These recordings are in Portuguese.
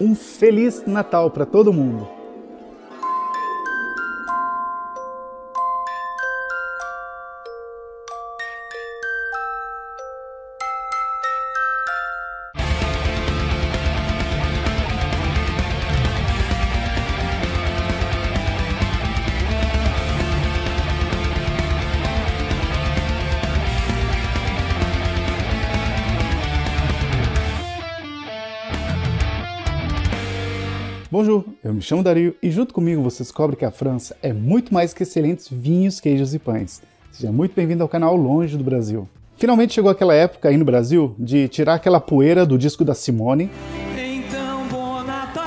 Um Feliz Natal para todo mundo! Bonjour, eu me chamo Dario e junto comigo você descobre que a França é muito mais que excelentes vinhos, queijos e pães. Seja muito bem-vindo ao canal Longe do Brasil. Finalmente chegou aquela época aí no Brasil de tirar aquela poeira do disco da Simone. Então, bom Natal!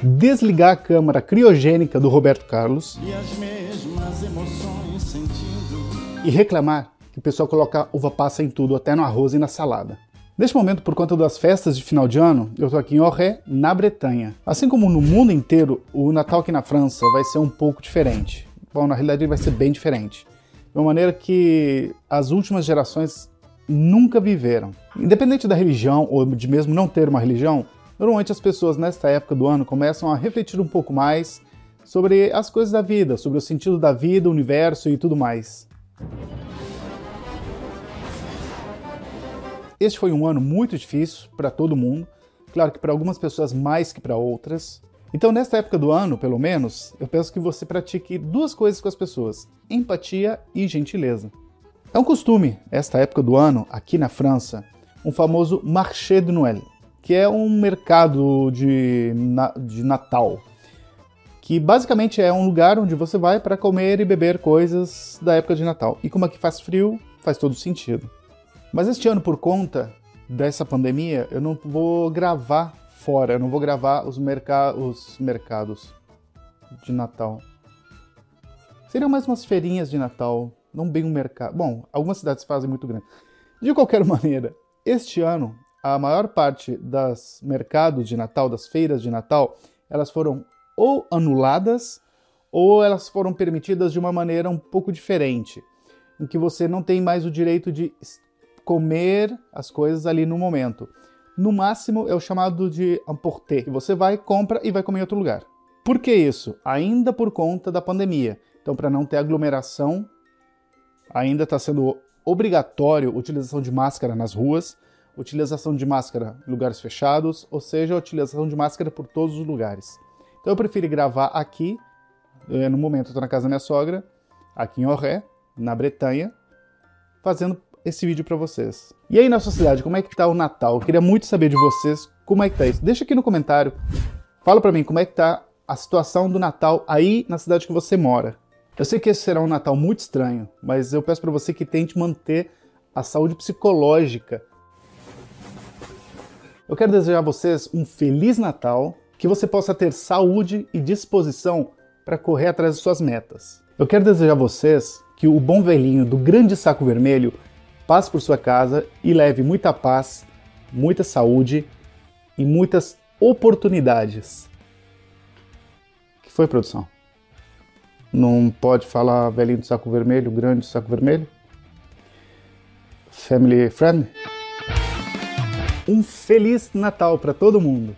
Desligar a câmara criogênica do Roberto Carlos. E as mesmas emoções sentindo. E reclamar que o pessoal coloca uva passa em tudo, até no arroz e na salada. Neste momento, por conta das festas de final de ano, eu estou aqui em Orré, na Bretanha. Assim como no mundo inteiro, o Natal aqui na França vai ser um pouco diferente. Bom, na realidade ele vai ser bem diferente. De uma maneira que as últimas gerações nunca viveram. Independente da religião ou de mesmo não ter uma religião, normalmente as pessoas nesta época do ano começam a refletir um pouco mais sobre as coisas da vida, sobre o sentido da vida, o universo e tudo mais. Este foi um ano muito difícil para todo mundo, claro que para algumas pessoas mais que para outras. Então, nesta época do ano, pelo menos, eu peço que você pratique duas coisas com as pessoas: empatia e gentileza. É um costume, esta época do ano, aqui na França, um famoso Marché de Noël, que é um mercado de, de Natal, que basicamente é um lugar onde você vai para comer e beber coisas da época de Natal. E como aqui faz frio, faz todo sentido. Mas este ano, por conta dessa pandemia, eu não vou gravar fora, eu não vou gravar os, os mercados de Natal. Seriam mais umas feirinhas de Natal, não bem um mercado. Bom, algumas cidades fazem muito grande. De qualquer maneira, este ano, a maior parte das mercados de Natal, das feiras de Natal, elas foram ou anuladas ou elas foram permitidas de uma maneira um pouco diferente, em que você não tem mais o direito de comer as coisas ali no momento. No máximo é o chamado de emporter, que você vai, compra e vai comer em outro lugar. Por que isso? Ainda por conta da pandemia. Então, para não ter aglomeração, ainda está sendo obrigatório utilização de máscara nas ruas, utilização de máscara em lugares fechados, ou seja, utilização de máscara por todos os lugares. Então eu prefiro gravar aqui, eh, no momento estou na casa da minha sogra, aqui em Orré, na Bretanha, fazendo esse vídeo para vocês. E aí na sua cidade, como é que tá o Natal? Eu queria muito saber de vocês como é que tá isso. Deixa aqui no comentário. Fala para mim como é que tá a situação do Natal aí na cidade que você mora. Eu sei que esse será um Natal muito estranho, mas eu peço para você que tente manter a saúde psicológica. Eu quero desejar a vocês um feliz Natal, que você possa ter saúde e disposição para correr atrás de suas metas. Eu quero desejar a vocês que o bom velhinho do grande saco vermelho passe por sua casa e leve muita paz, muita saúde e muitas oportunidades. Que foi, produção? Não pode falar velhinho do saco vermelho, grande do saco vermelho? Family friend? Um feliz Natal para todo mundo!